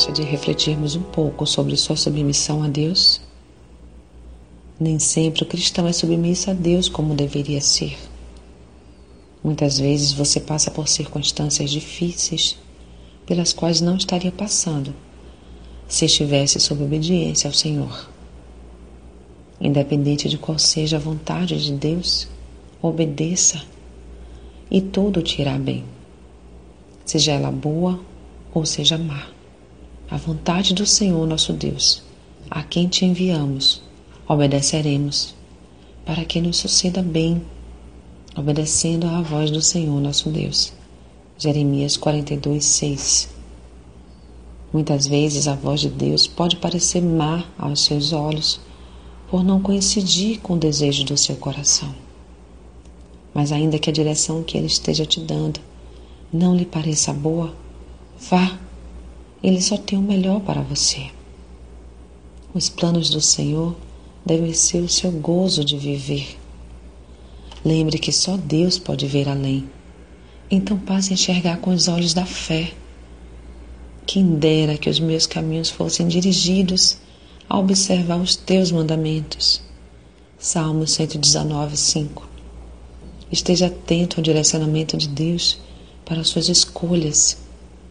gosta de refletirmos um pouco sobre sua submissão a Deus? Nem sempre o cristão é submisso a Deus como deveria ser. Muitas vezes você passa por circunstâncias difíceis pelas quais não estaria passando se estivesse sob obediência ao Senhor. Independente de qual seja a vontade de Deus, obedeça e tudo te irá bem, seja ela boa ou seja má. A vontade do Senhor nosso Deus, a quem te enviamos, obedeceremos, para que nos suceda bem, obedecendo à voz do Senhor nosso Deus. Jeremias 42, 6. Muitas vezes a voz de Deus pode parecer má aos seus olhos, por não coincidir com o desejo do seu coração. Mas ainda que a direção que Ele esteja te dando não lhe pareça boa, vá, Ele só tem o melhor para você. Os planos do Senhor deve ser o seu gozo de viver. Lembre que só Deus pode ver além. Então passe a enxergar com os olhos da fé. Quem dera que os meus caminhos fossem dirigidos a observar os teus mandamentos. Salmo 119, 5. Esteja atento ao direcionamento de Deus para suas escolhas